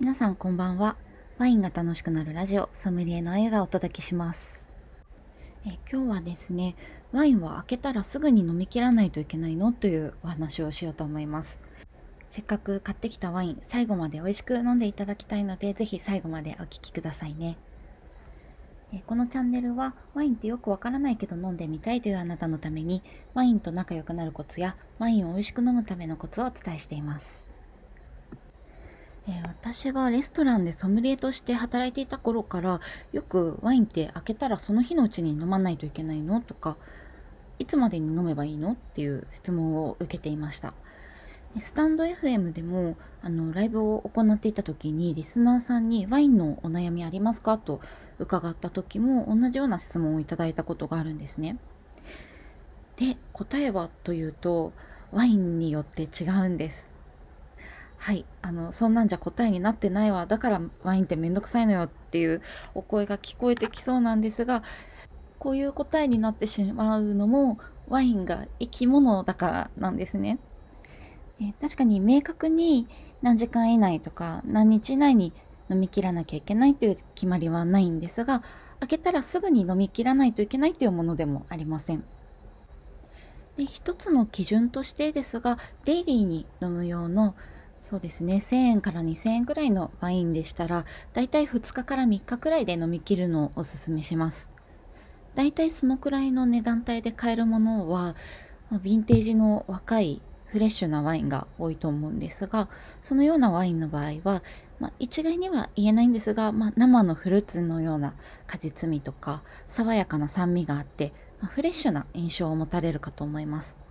皆さんこんばんは。ワインが楽しくなるラジオソムリエのあゆがお届けします。え今日はですねワインは開けたらすぐに飲み切らないといけないの？というお話をしようと思います。せっかく買ってきたワイン最後まで美味しく飲んでいただきたいのでぜひ最後までお聴きくださいね。えこのチャンネルはワインってよくわからないけど飲んでみたいというあなたのためにワインと仲良くなるコツやワインを美味しく飲むためのコツをお伝えしています。え、私がレストランでソムリエとして働いていた頃からよくワインって開けたらその日のうちに飲まないといけないの？とかいつまでに飲めばいいの？っていう質問を受けていました。スタンド FM でもあのライブを行っていた時にリスナーさんにワインのお悩みありますか？と伺った時も同じような質問をいただいたことがあるんですね。で答えはというとワインによって違うんです。はいあのそんなんじゃ答えになってないわだからワインってめんどくさいのよっていうお声が聞こえてきそうなんですがこういう答えになってしまうのもワインが生き物だからなんですね。え確かに明確に何時間以内とか何日以内に飲み切らなきゃいけないという決まりはないんですが開けたらすぐに飲み切らないといけないというものでもありません。で一つの基準としてですがデイリーに飲む用のそうですね。1000円から2000円くらいのワインでしたらだいたい2日から3日くらいで飲み切るのをおすすめします。だいたいそのくらいの値段帯で買えるものはヴィンテージの若いフレッシュなワインが多いと思うんですがそのようなワインの場合は、まあ、一概には言えないんですが、まあ、生のフルーツのような果実味とか爽やかな酸味があって、まあ、フレッシュな印象を持たれるかと思います。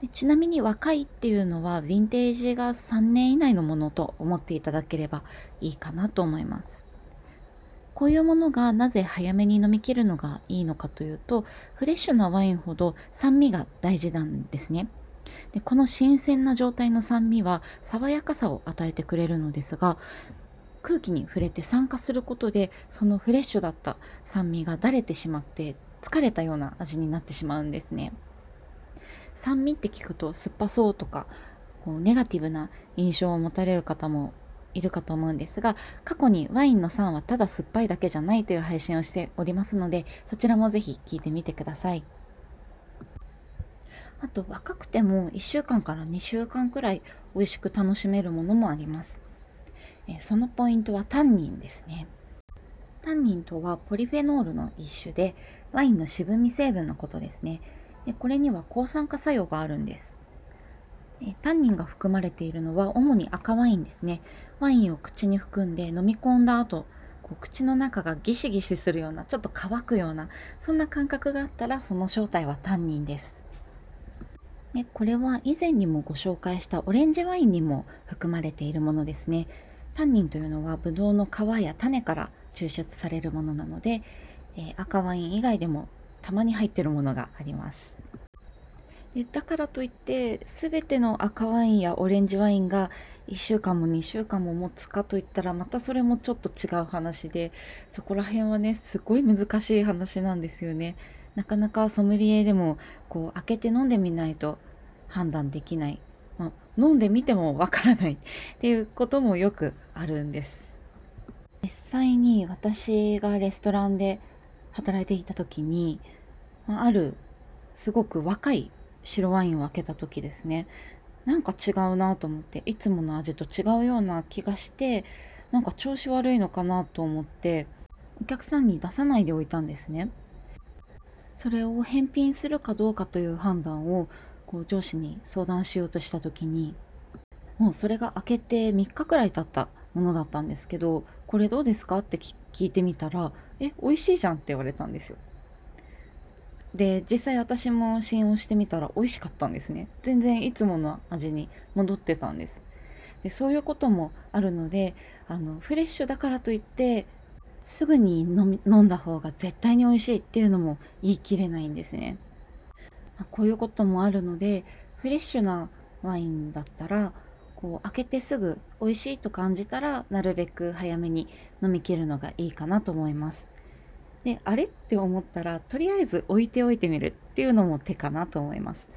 でちなみに若いっていうのはヴィンテージが3年以内のものと思っていただければいいかなと思いますこういうものがなぜ早めに飲み切るのがいいのかというとフレッシュなワインほど酸味が大事なんですねでこの新鮮な状態の酸味は爽やかさを与えてくれるのですが空気に触れて酸化することでそのフレッシュだった酸味がだれてしまって疲れたような味になってしまうんですね。酸味って聞くと酸っぱそうとかこうネガティブな印象を持たれる方もいるかと思うんですが過去にワインの酸はただ酸っぱいだけじゃないという配信をしておりますのでそちらもぜひ聞いてみてください。あと若くても1週間から2週間くらい美味しく楽しめるものもあります。そのポイントはタンニンですね。タンニンとはポリフェノールの一種でワインの渋み成分のことですね。でこれには抗酸化作用があるんです。えタンニンが含まれているのは主に赤ワインですね。ワインを口に含んで飲み込んだ後こう口の中がギシギシするようなちょっと乾くようなそんな感覚があったらその正体はタンニンです。でこれは以前にもご紹介したオレンジワインにも含まれているものですね。タンニンというのはブドウの皮や種から抽出されるものなので、えー、赤ワイン以外でもたまに入ってるものがあります。でだからといって全ての赤ワインやオレンジワインが1週間も2週間も持つかといったらまたそれもちょっと違う話でそこら辺はねすごい難しい話なんですよね。なかなかソムリエでもこう開けて飲んでみないと判断できない、まあ、飲んでみてもわからない。っていうこともよくあるんです。実際に私がレストランで働いていた時にあるすごく若い白ワインを開けた時ですね。なんか違うなと思っていつもの味と違うような気がしてなんか調子悪いのかなと思ってお客さんに出さないでおいたんですね。それを返品するかどうかという判断をこう上司に相談しようとした時にもうそれが開けて3日くらい経ったものだったんですけどこれどうですかって聞いてみたらえ美味しいじゃんって言われたんですよ。で実際私も試飲してみたら美味しかったんですね。全然いつもの味に戻ってたんです。でそういうこともあるのであのフレッシュだからといってすぐに飲んだ方が絶対に美味しいっていうのも言い切れないんですね、まあ、こういうこともあるのでフレッシュなワインだったらこう開けてすぐ美味しいと感じたらなるべく早めに飲み切るのがいいかなと思います。であれって思ったらとりあえず置いておいてみるっていうのも手かなと思います。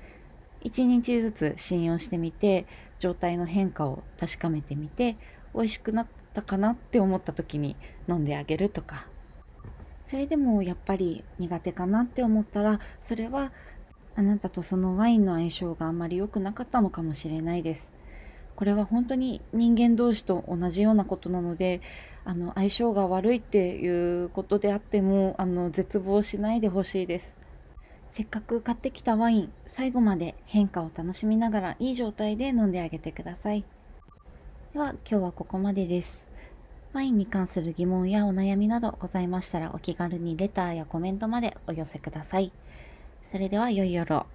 1日ずつ試飲をしてみて状態の変化を確かめてみて美味しくなったかなって思った時に飲んであげるとか。それでもやっぱり苦手かなって思ったらそれはあなたとそのワインの相性があんまり良くなかったのかもしれないです。これは本当に人間同士と同じようなことなのであの相性が悪いっていうことであってもあの絶望しないでほしいです。せっかく買ってきたワイン最後まで変化を楽しみながらいい状態で飲んであげてください。では今日はここまでです。ワインに関する疑問やお悩みなどございましたらお気軽にレターやコメントまでお寄せください。それでは良い夜を。